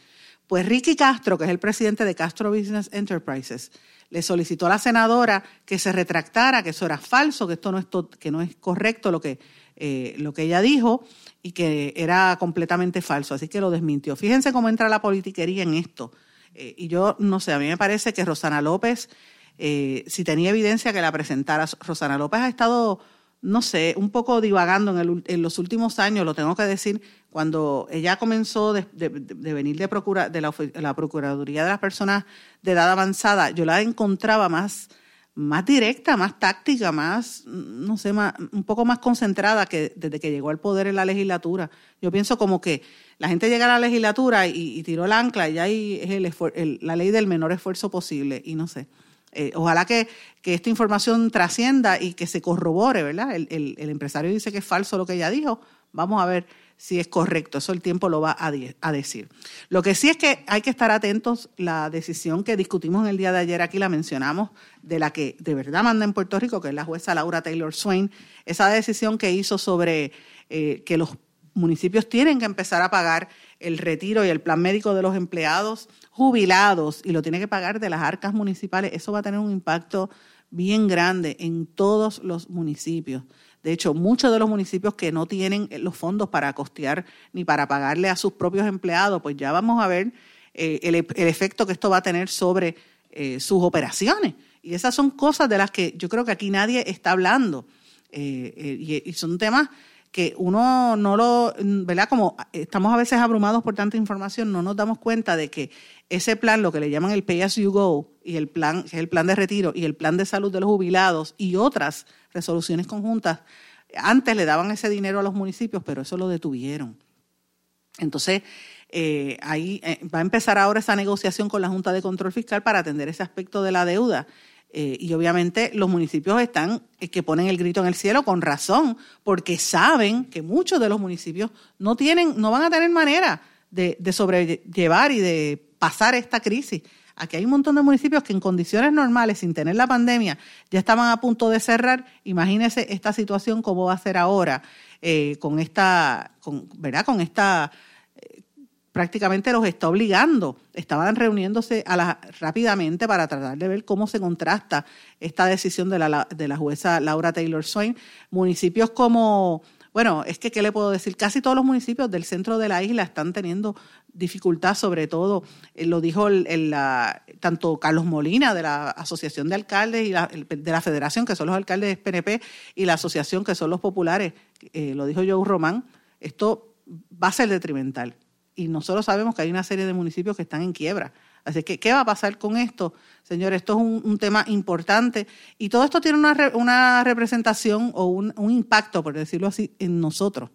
Pues Ricky Castro, que es el presidente de Castro Business Enterprises, le solicitó a la senadora que se retractara, que eso era falso, que esto no es, que no es correcto lo que, eh, lo que ella dijo y que era completamente falso. Así que lo desmintió. Fíjense cómo entra la politiquería en esto. Eh, y yo no sé, a mí me parece que Rosana López eh, si tenía evidencia que la presentara. Rosana López ha estado, no sé, un poco divagando en, los últimos años, lo tengo que decir, cuando ella comenzó de, venir de, procura, de la, Procuraduría de las Personas de Edad Avanzada, yo la encontraba más, más directa, más táctica, más, no sé, más, un poco más concentrada que desde que llegó al poder en la legislatura. Yo pienso como que la gente llega a la legislatura y, tiró el ancla y ahí es el, la ley del menor esfuerzo posible y no sé. Eh, ojalá que, esta información trascienda y que se corrobore, ¿verdad? El, el, empresario dice que es falso lo que ella dijo. Vamos a ver si es correcto. Eso el tiempo lo va a, a, decir. Lo que sí es que hay que estar atentos. La decisión que discutimos en el día de ayer aquí la mencionamos, de la que de verdad manda en Puerto Rico, que es la jueza Laura Taylor Swain. Esa decisión que hizo sobre eh, que los municipios tienen que empezar a pagar el retiro y el plan médico de los empleados jubilados y lo tiene que pagar de las arcas municipales, eso va a tener un impacto bien grande en todos los municipios. De hecho, muchos de los municipios que no tienen los fondos para costear ni para pagarle a sus propios empleados, pues ya vamos a ver eh, el, efecto que esto va a tener sobre eh, sus operaciones. Y esas son cosas de las que yo creo que aquí nadie está hablando. Eh, y son temas que uno no lo, ¿verdad? Como estamos a veces abrumados por tanta información, no nos damos cuenta de que ese plan, lo que le llaman el Pay As You Go, y el plan, que es el plan de retiro, y el plan de salud de los jubilados, y otras resoluciones conjuntas, antes le daban ese dinero a los municipios, pero eso lo detuvieron. Entonces, eh, ahí eh, va a empezar ahora esa negociación con la Junta de Control Fiscal para atender ese aspecto de la deuda. Eh, y obviamente los municipios están eh, que ponen el grito en el cielo con razón, porque saben que muchos de los municipios no tienen, no van a tener manera de, sobrellevar y de pasar esta crisis. Aquí hay un montón de municipios que en condiciones normales, sin tener la pandemia, ya estaban a punto de cerrar. Imagínense esta situación cómo va a ser ahora eh, con esta, ¿verdad? Con esta prácticamente los está obligando. Estaban reuniéndose a la, rápidamente para tratar de ver cómo se contrasta esta decisión de la, de la jueza Laura Taylor Swain. Municipios como, bueno, es que, ¿qué le puedo decir? Casi todos los municipios del centro de la isla están teniendo dificultad, sobre todo, eh, lo dijo el, tanto Carlos Molina de la Asociación de Alcaldes y de la Federación, que son los alcaldes PNP, y la Asociación, que son los populares, eh, lo dijo Joe Román, esto va a ser detrimental y nosotros sabemos que hay una serie de municipios que están en quiebra. Así que, ¿qué va a pasar con esto? Señores, esto es un, tema importante y todo esto tiene una, una representación o un, impacto, por decirlo así, en nosotros,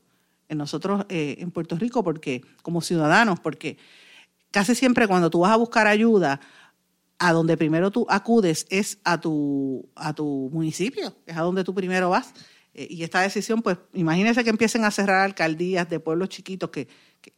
en nosotros eh, en Puerto Rico, porque como ciudadanos, porque casi siempre cuando tú vas a buscar ayuda, a donde primero tú acudes es a tu, a tu municipio, es a donde tú primero vas. Eh, y esta decisión, pues imagínense que empiecen a cerrar alcaldías de pueblos chiquitos, ¿qué,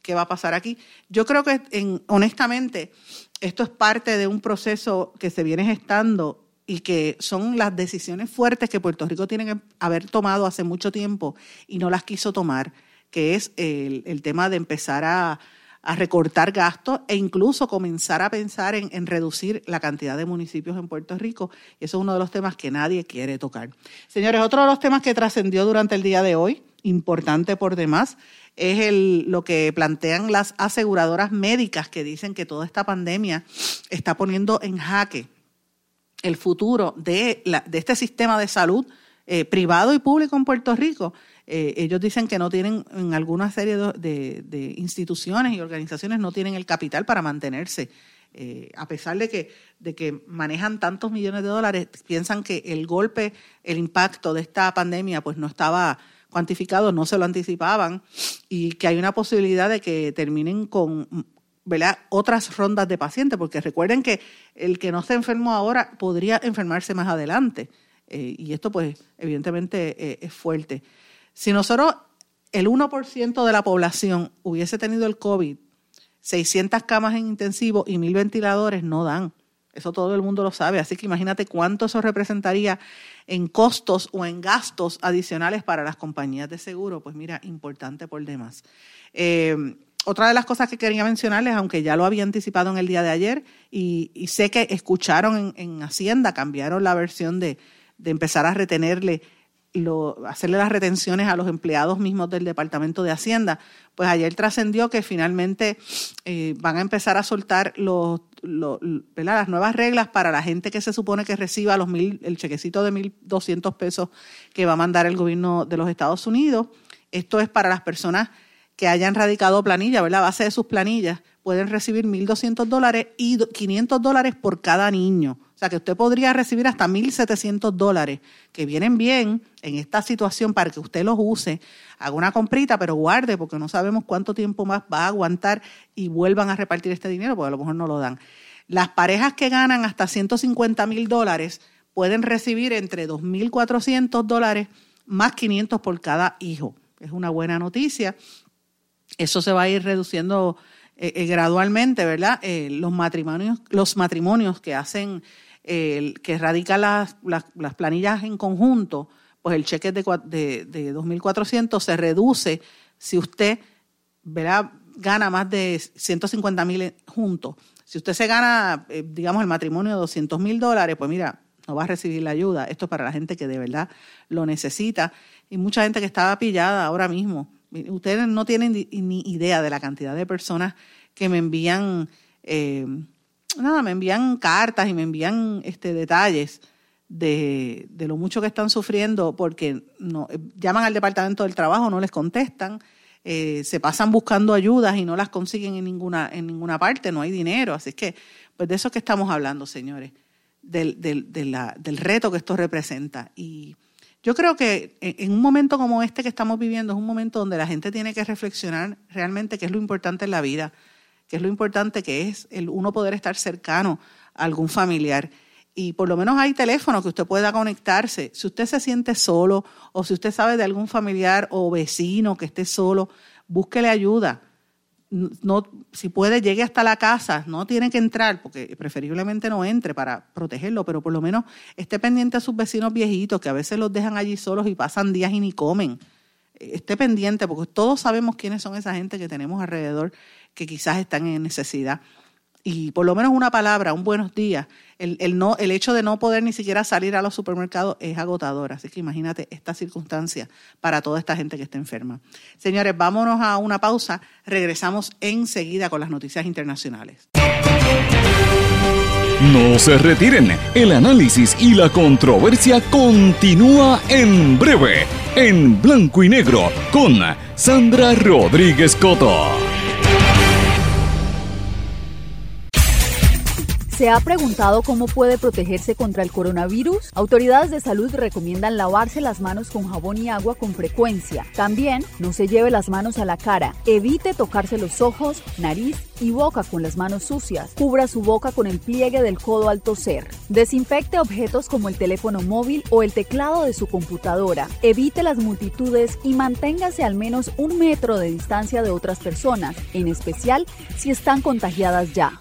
qué va a pasar aquí? Yo creo que en, honestamente esto es parte de un proceso que se viene gestando y que son las decisiones fuertes que Puerto Rico tiene que haber tomado hace mucho tiempo y no las quiso tomar, que es el, tema de empezar a, recortar gastos e incluso comenzar a pensar en, en, reducir la cantidad de municipios en Puerto Rico. Y eso es uno de los temas que nadie quiere tocar. Señores, otro de los temas que trascendió durante el día de hoy, importante por demás, es el, lo que plantean las aseguradoras médicas que dicen que toda esta pandemia está poniendo en jaque el futuro de, la, de este sistema de salud eh, privado y público en Puerto Rico. Eh, ellos dicen que no tienen, en alguna serie de, de, instituciones y organizaciones, no tienen el capital para mantenerse. Eh, a pesar de que, de que manejan tantos millones de dólares, piensan que el golpe, el impacto de esta pandemia, pues no estaba cuantificado, no se lo anticipaban y que hay una posibilidad de que terminen con ¿verdad? otras rondas de pacientes, porque recuerden que el que no se enfermó ahora podría enfermarse más adelante. Eh, y esto, pues, evidentemente eh, es fuerte. Si nosotros, el 1% de la población hubiese tenido el COVID, 600 camas en intensivo y 1000 ventiladores no dan. Eso todo el mundo lo sabe. Así que imagínate cuánto eso representaría en costos o en gastos adicionales para las compañías de seguro. Pues mira, importante por demás. Eh, otra de las cosas que quería mencionarles, aunque ya lo había anticipado en el día de ayer, y, sé que escucharon en, Hacienda, cambiaron la versión de, empezar a retenerle, lo, hacerle las retenciones a los empleados mismos del Departamento de Hacienda, pues ayer trascendió que finalmente eh, van a empezar a soltar los, las nuevas reglas para la gente que se supone que reciba los mil, el chequecito de 1.200 pesos que va a mandar el gobierno de los Estados Unidos. Esto es para las personas que hayan radicado planilla, ¿verdad? A base de sus planillas, pueden recibir 1.200 dólares y 500 dólares por cada niño. O sea que usted podría recibir hasta 1.700 dólares, que vienen bien en esta situación para que usted los use. Haga una comprita, pero guarde, porque no sabemos cuánto tiempo más va a aguantar y vuelvan a repartir este dinero, porque a lo mejor no lo dan. Las parejas que ganan hasta 150 mil dólares pueden recibir entre 2.400 dólares más 500 por cada hijo. Es una buena noticia eso se va a ir reduciendo eh, eh, gradualmente, ¿verdad? Eh, los matrimonios, los matrimonios que hacen, que radican las, las, planillas en conjunto, pues el cheque de, de, de 2.400 se reduce si usted, ¿verdad? Gana más de 150 mil juntos. Si usted se gana, digamos, el matrimonio de 200 mil dólares, pues mira, no va a recibir la ayuda. Esto es para la gente que de verdad lo necesita. Y mucha gente que estaba pillada ahora mismo Ustedes no tienen ni idea de la cantidad de personas que me envían, eh, nada, me envían cartas y me envían este, detalles de, lo mucho que están sufriendo porque no, llaman al departamento del trabajo, no les contestan, eh, se pasan buscando ayudas y no las consiguen en ninguna, en ninguna parte, no hay dinero. Así que, pues de eso que estamos hablando, señores, del, del, del reto que esto representa. Y yo creo que en un momento como este que estamos viviendo es un momento donde la gente tiene que reflexionar realmente qué es lo importante en la vida, qué es lo importante que es el uno poder estar cercano a algún familiar. Y por lo menos hay teléfono que usted pueda conectarse. Si usted se siente solo o si usted sabe de algún familiar o vecino que esté solo, búsquele ayuda no, si puede, llegue hasta la casa, no tiene que entrar, porque preferiblemente no entre para protegerlo, pero por lo menos esté pendiente a sus vecinos viejitos, que a veces los dejan allí solos y pasan días y ni comen. Esté pendiente, porque todos sabemos quiénes son esa gente que tenemos alrededor que quizás están en necesidad y por lo menos una palabra, un buenos días, el, el, no, el hecho de no poder ni siquiera salir a los supermercados es agotador. Así que imagínate esta circunstancia para toda esta gente que está enferma. Señores, vámonos a una pausa. Regresamos enseguida con las noticias internacionales. No se retiren. El análisis y la controversia continúa en breve, en blanco y negro, con Sandra Rodríguez Coto. ¿Se ha preguntado cómo puede protegerse contra el coronavirus? Autoridades de salud recomiendan lavarse las manos con jabón y agua con frecuencia. También no se lleve las manos a la cara. Evite tocarse los ojos, nariz y boca con las manos sucias. Cubra su boca con el pliegue del codo al toser. Desinfecte objetos como el teléfono móvil o el teclado de su computadora. Evite las multitudes y manténgase al menos un metro de distancia de otras personas, en especial si están contagiadas ya.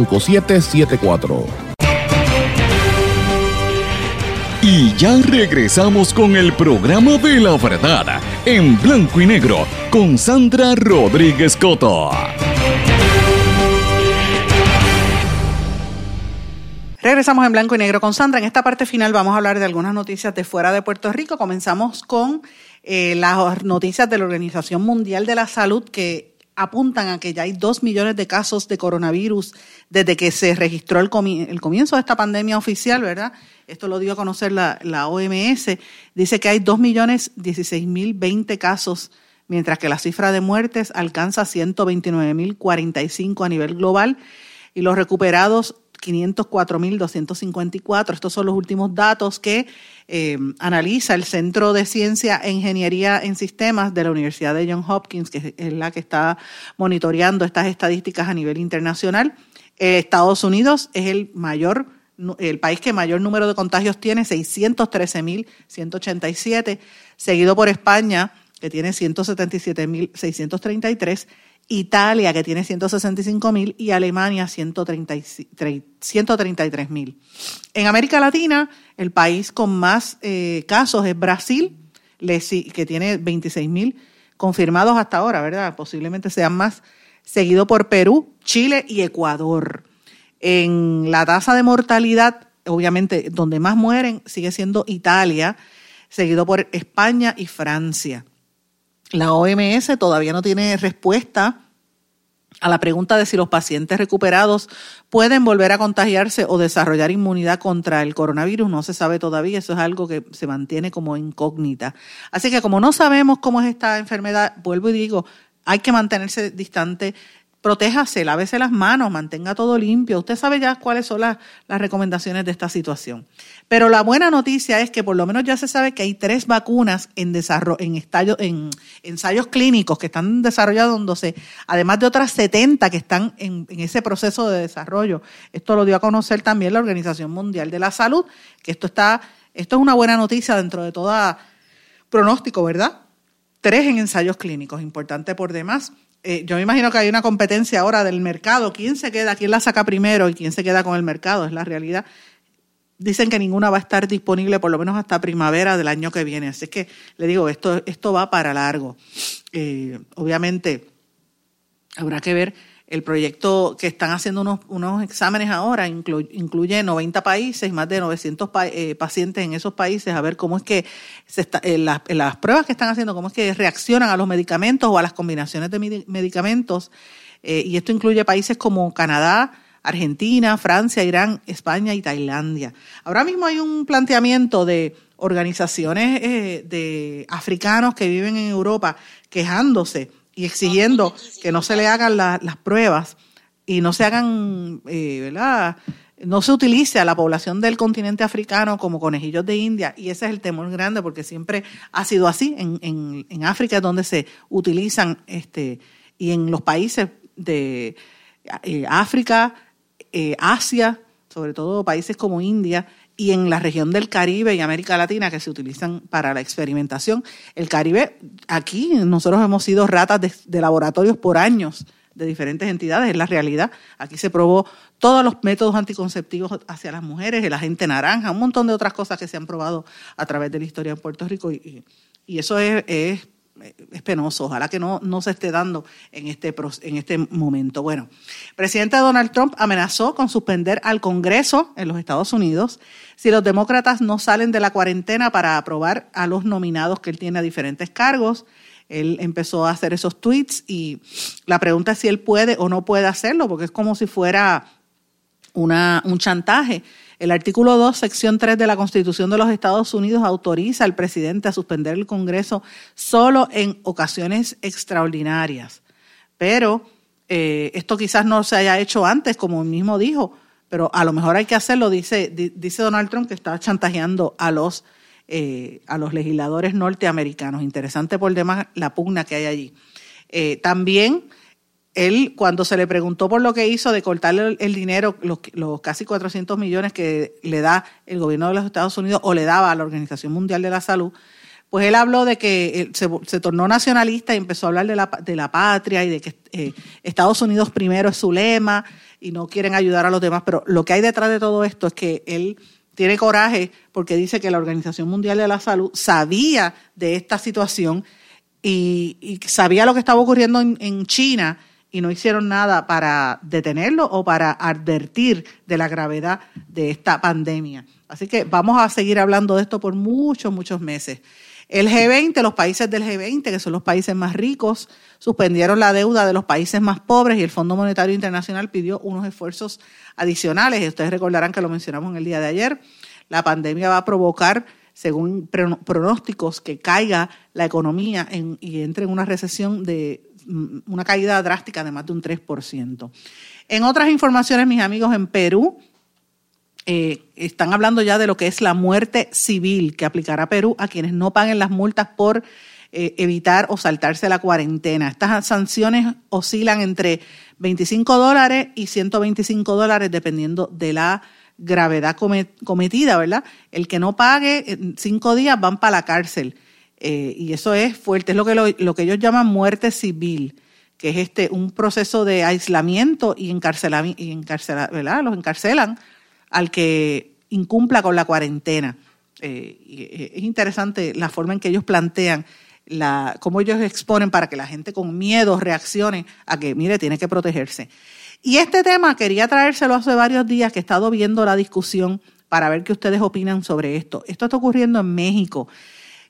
5774. Y ya regresamos con el programa de la verdad en blanco y negro con Sandra Rodríguez Coto. Regresamos en blanco y negro con Sandra. En esta parte final vamos a hablar de algunas noticias de fuera de Puerto Rico. Comenzamos con eh, las noticias de la Organización Mundial de la Salud que apuntan a que ya hay dos millones de casos de coronavirus desde que se registró el, comi el comienzo de esta pandemia oficial, ¿verdad? Esto lo dio a conocer la, la OMS. Dice que hay dos millones dieciséis mil veinte casos, mientras que la cifra de muertes alcanza 129.045 a nivel global y los recuperados 504.254. Estos son los últimos datos que eh, analiza el Centro de Ciencia e Ingeniería en Sistemas de la Universidad de Johns Hopkins, que es la que está monitoreando estas estadísticas a nivel internacional. Eh, Estados Unidos es el mayor el país que mayor número de contagios tiene, 613.187, seguido por España, que tiene 177.633, Italia, que tiene 165 mil, y Alemania, 133 mil. En América Latina, el país con más eh, casos es Brasil, que tiene 26 mil confirmados hasta ahora, ¿verdad? Posiblemente sean más, seguido por Perú, Chile y Ecuador. En la tasa de mortalidad, obviamente, donde más mueren sigue siendo Italia, seguido por España y Francia. La OMS todavía no tiene respuesta a la pregunta de si los pacientes recuperados pueden volver a contagiarse o desarrollar inmunidad contra el coronavirus. No se sabe todavía, eso es algo que se mantiene como incógnita. Así que como no sabemos cómo es esta enfermedad, vuelvo y digo, hay que mantenerse distante protéjase, lávese las manos, mantenga todo limpio. Usted sabe ya cuáles son las, las, recomendaciones de esta situación. Pero la buena noticia es que por lo menos ya se sabe que hay tres vacunas en desarrollo, en, estallo, en ensayos clínicos que están desarrollándose, además de otras 70 que están en, en ese proceso de desarrollo. Esto lo dio a conocer también la Organización Mundial de la Salud, que esto está, esto es una buena noticia dentro de todo pronóstico, ¿verdad? Tres en ensayos clínicos, importante por demás. Eh, yo me imagino que hay una competencia ahora del mercado. ¿Quién se queda? ¿Quién la saca primero y quién se queda con el mercado? Es la realidad. Dicen que ninguna va a estar disponible por lo menos hasta primavera del año que viene. Así que le digo, esto, esto va para largo. Eh, obviamente, habrá que ver el proyecto que están haciendo unos, unos exámenes ahora incluye 90 países, más de 900 eh, pacientes en esos países, a ver cómo es que se está, eh, las, las, pruebas que están haciendo, cómo es que reaccionan a los medicamentos o a las combinaciones de medicamentos. Eh, y esto incluye países como Canadá, Argentina, Francia, Irán, España y Tailandia. Ahora mismo hay un planteamiento de organizaciones de africanos que viven en Europa quejándose y exigiendo que no se le hagan las pruebas y no se hagan, eh, ¿verdad? No se utilice a la población del continente africano como conejillos de India y ese es el temor grande porque siempre ha sido así. En, en, en África donde se utilizan este, y en los países de eh, África, eh, Asia, sobre todo países como India, y en la región del Caribe y América Latina que se utilizan para la experimentación. El Caribe, aquí nosotros hemos sido ratas de, laboratorios por años de diferentes entidades, es la realidad. Aquí se probó todos los métodos anticonceptivos hacia las mujeres, el agente naranja, un montón de otras cosas que se han probado a través de la historia en Puerto Rico y, eso es, es es penoso, ojalá que no, no se esté dando en este, en este momento. Bueno, el presidente Donald Trump amenazó con suspender al Congreso en los Estados Unidos si los demócratas no salen de la cuarentena para aprobar a los nominados que él tiene a diferentes cargos. Él empezó a hacer esos tweets y la pregunta es si él puede o no puede hacerlo, porque es como si fuera una, un chantaje. El artículo 2, sección 3 de la Constitución de los Estados Unidos autoriza al presidente a suspender el Congreso solo en ocasiones extraordinarias. Pero eh, esto quizás no se haya hecho antes, como él mismo dijo, pero a lo mejor hay que hacerlo, dice, dice Donald Trump, que está chantajeando a los, eh, a los legisladores norteamericanos. Interesante por demás la pugna que hay allí. Eh, también él, cuando se le preguntó por lo que hizo de cortarle el, dinero, los, casi 400 millones que le da el gobierno de los Estados Unidos o le daba a la Organización Mundial de la Salud, pues él habló de que eh, se, tornó nacionalista y empezó a hablar de la, de la patria y de que eh, Estados Unidos primero es su lema y no quieren ayudar a los demás. Pero lo que hay detrás de todo esto es que él tiene coraje porque dice que la Organización Mundial de la Salud sabía de esta situación y, sabía lo que estaba ocurriendo en China y no hicieron nada para detenerlo o para advertir de la gravedad de esta pandemia. Así que vamos a seguir hablando de esto por muchos, muchos meses. El G20, los países del G20, que son los países más ricos, suspendieron la deuda de los países más pobres y el Fondo Monetario Internacional pidió unos esfuerzos adicionales. Y ustedes recordarán que lo mencionamos en el día de ayer. La pandemia va a provocar, según pronósticos, que caiga la economía y entre en una recesión de una caída drástica de más de un 3%. En otras informaciones, mis amigos, en Perú eh, están hablando ya de lo que es la muerte civil que aplicará Perú a quienes no paguen las multas por eh, evitar o saltarse la cuarentena. Estas sanciones oscilan entre 25 dólares y 125 dólares dependiendo de la gravedad cometida, ¿verdad? El que no pague en cinco días van para la cárcel. Eh, y eso es fuerte, es lo que, lo, que ellos llaman muerte civil, que es este un proceso de aislamiento y, encarcelamiento, y ¿verdad? los encarcelan al que incumpla con la cuarentena. Eh, es interesante la forma en que ellos plantean la, cómo ellos exponen para que la gente con miedo reaccione a que, mire, tiene que protegerse. Y este tema quería traérselo hace varios días que he estado viendo la discusión para ver qué ustedes opinan sobre esto. Esto está ocurriendo en México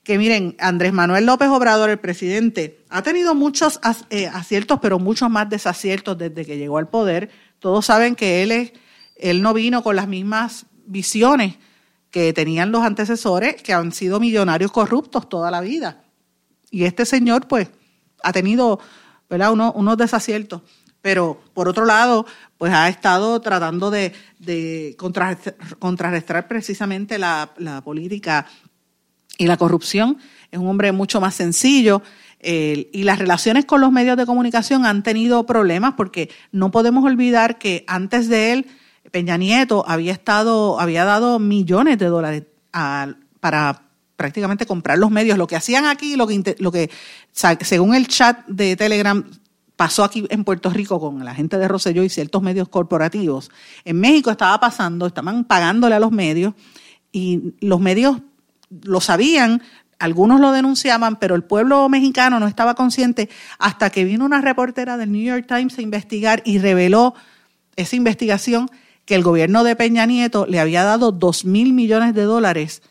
que miren, Andrés Manuel López Obrador, el presidente, ha tenido muchos eh, aciertos, pero muchos más desaciertos desde que llegó al poder. Todos saben que él, es, él no vino con las mismas visiones que tenían los antecesores, que han sido millonarios corruptos toda la vida. Y este señor, pues, ha tenido ¿verdad? unos desaciertos. Pero, por otro lado, pues ha estado tratando de, de contrarrestar, precisamente la, la política y la corrupción. Es un hombre mucho más sencillo. y las relaciones con los medios de comunicación han tenido problemas porque no podemos olvidar que antes de él, Peña Nieto había estado, había dado millones de dólares para prácticamente comprar los medios. Lo que hacían aquí, lo que, lo que según el chat de Telegram pasó aquí en Puerto Rico con la gente de Rosselló y ciertos medios corporativos, en México estaba pasando, estaban pagándole a los medios y los medios lo sabían, algunos lo denunciaban, pero el pueblo mexicano no estaba consciente hasta que vino una reportera del New York Times a investigar y reveló esa investigación que el gobierno de Peña Nieto le había dado dos mil millones de dólares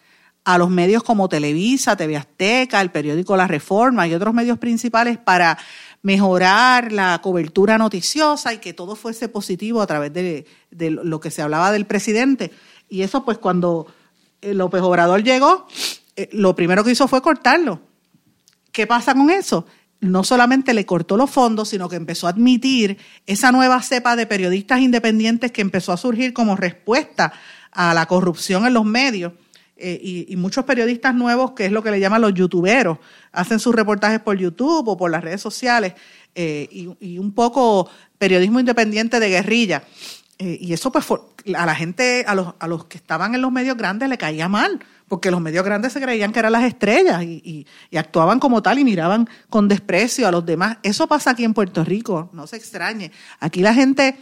a los medios como Televisa, TV Azteca, el periódico La Reforma y otros medios principales para mejorar la cobertura noticiosa y que todo fuese positivo a través de, lo que se hablaba del presidente. Y eso pues cuando López Obrador llegó, eh, lo primero que hizo fue cortarlo. ¿Qué pasa con eso? No solamente le cortó los fondos, sino que empezó a admitir esa nueva cepa de periodistas independientes que empezó a surgir como respuesta a la corrupción en los medios. eh, y, muchos periodistas nuevos, que es lo que le llaman los youtuberos, hacen sus reportajes por YouTube o por las redes sociales eh, y, un poco periodismo independiente de guerrilla. Eh, y eso pues a la gente, a los, a los que estaban en los medios grandes le caía mal, porque los medios grandes se creían que eran las estrellas y, y, actuaban como tal y miraban con desprecio a los demás. Eso pasa aquí en Puerto Rico, no se extrañe. Aquí la gente,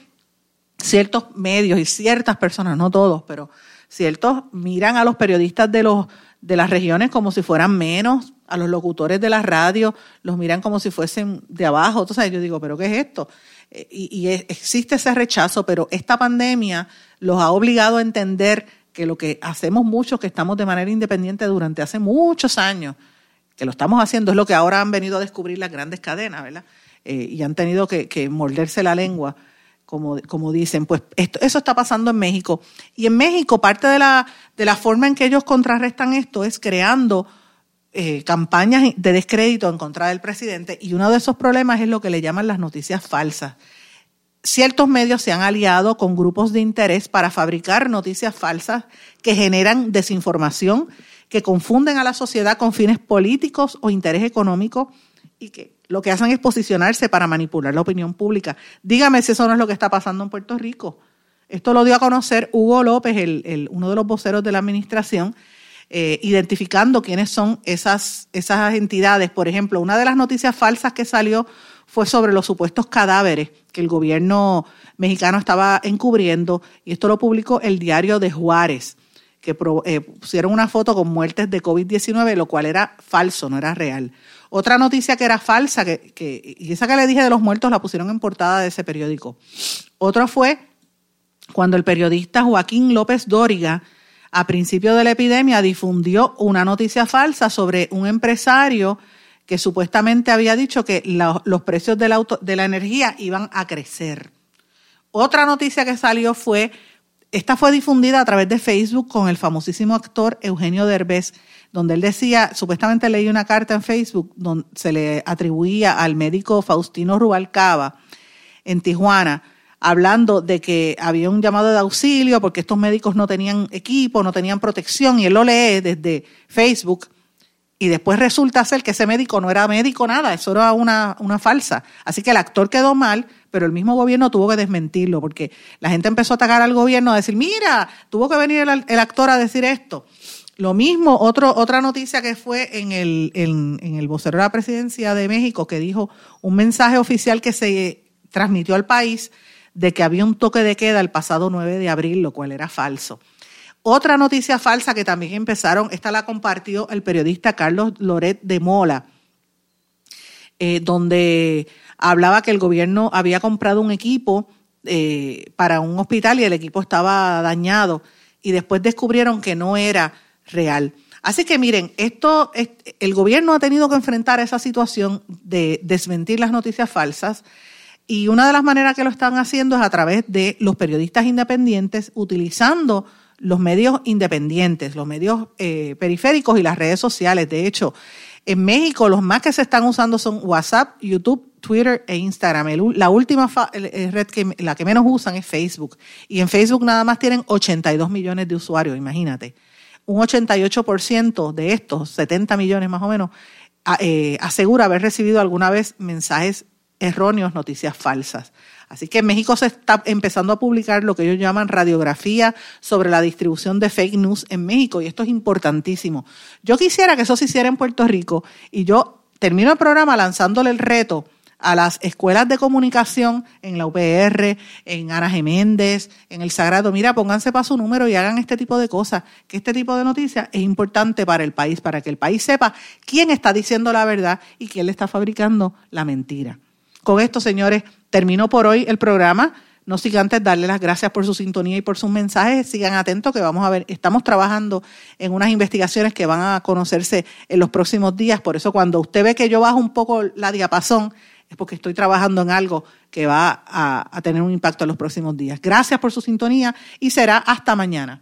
ciertos medios y ciertas personas, no todos, pero ciertos miran a los periodistas de los de las regiones como si fueran menos, a los locutores de la radio los miran como si fuesen de abajo. Entonces yo digo, ¿pero qué es esto? Eh, y, y existe ese rechazo, pero esta pandemia los ha obligado a entender que lo que hacemos muchos que estamos de manera independiente durante hace muchos años, que lo estamos haciendo, es lo que ahora han venido a descubrir las grandes cadenas, ¿verdad? Eh, y han tenido que, que morderse la lengua como, dicen. Pues esto, eso está pasando en México. Y en México parte de la, de la forma en que ellos contrarrestan esto es creando eh, campañas de descrédito en contra del presidente y uno de esos problemas es lo que le llaman las noticias falsas. Ciertos medios se han aliado con grupos de interés para fabricar noticias falsas que generan desinformación, que confunden a la sociedad con fines políticos o interés económico y que lo que hacen es posicionarse para manipular la opinión pública. Dígame si eso no es lo que está pasando en Puerto Rico. Esto lo dio a conocer Hugo López, el, uno de los voceros de la administración, eh, identificando quiénes son esas, esas entidades. Por ejemplo, una de las noticias falsas que salió fue sobre los supuestos cadáveres que el gobierno mexicano estaba encubriendo, y esto lo publicó el diario de Juárez, que eh, pusieron una foto con muertes de COVID-19, lo cual era falso, no era real. Otra noticia que era falsa, que, y esa que le dije de los muertos la pusieron en portada de ese periódico. Otra fue cuando el periodista Joaquín López Dóriga, a principio de la epidemia, difundió una noticia falsa sobre un empresario que supuestamente había dicho que los precios de la, de la energía iban a crecer. Otra noticia que salió fue, esta fue difundida a través de Facebook con el famosísimo actor Eugenio Derbez, donde él decía, supuestamente leí una carta en Facebook donde se le atribuía al médico Faustino Rubalcaba en Tijuana, hablando de que había un llamado de auxilio porque estos médicos no tenían equipo, no tenían protección, y él lo lee desde Facebook, y después resulta ser que ese médico no era médico nada, eso era una, una falsa. Así que el actor quedó mal, pero el mismo gobierno tuvo que desmentirlo, porque la gente empezó a atacar al gobierno, a decir, mira, tuvo que venir el, actor a decir esto. Lo mismo, otro, otra noticia que fue en el, en, el vocero de la presidencia de México, que dijo un mensaje oficial que se transmitió al país de que había un toque de queda el pasado 9 de abril, lo cual era falso. Otra noticia falsa que también empezaron, esta la compartió el periodista Carlos Loret de Mola, eh, donde hablaba que el gobierno había comprado un equipo eh, para un hospital y el equipo estaba dañado y después descubrieron que no era real. Así que miren, esto el gobierno ha tenido que enfrentar esa situación de desmentir las noticias falsas y una de las maneras que lo están haciendo es a través de los periodistas independientes utilizando los medios independientes, los medios eh, periféricos y las redes sociales. De hecho, en México los más que se están usando son WhatsApp, YouTube, Twitter e Instagram. la última red que la que menos usan es Facebook. Y en Facebook nada más tienen 82 millones de usuarios, imagínate un 88% de estos, 70 millones más o menos, eh, asegura haber recibido alguna vez mensajes erróneos, noticias falsas. Así que en México se está empezando a publicar lo que ellos llaman radiografía sobre la distribución de fake news en México y esto es importantísimo. Yo quisiera que eso se hiciera en Puerto Rico y yo termino el programa lanzándole el reto a las escuelas de comunicación en la UPR, en Ana Geméndez, en el Sagrado, mira, pónganse para su número y hagan este tipo de cosas, que este tipo de noticias es importante para el país, para que el país sepa quién está diciendo la verdad y quién le está fabricando la mentira. Con esto, señores, termino por hoy el programa. No sigan antes darle las gracias por su sintonía y por sus mensajes. Sigan atentos que vamos a ver, estamos trabajando en unas investigaciones que van a conocerse en los próximos días. Por eso cuando usted ve que yo bajo un poco la diapasón, es porque estoy trabajando en algo que va a, tener un impacto en los próximos días. Gracias por su sintonía y será hasta mañana.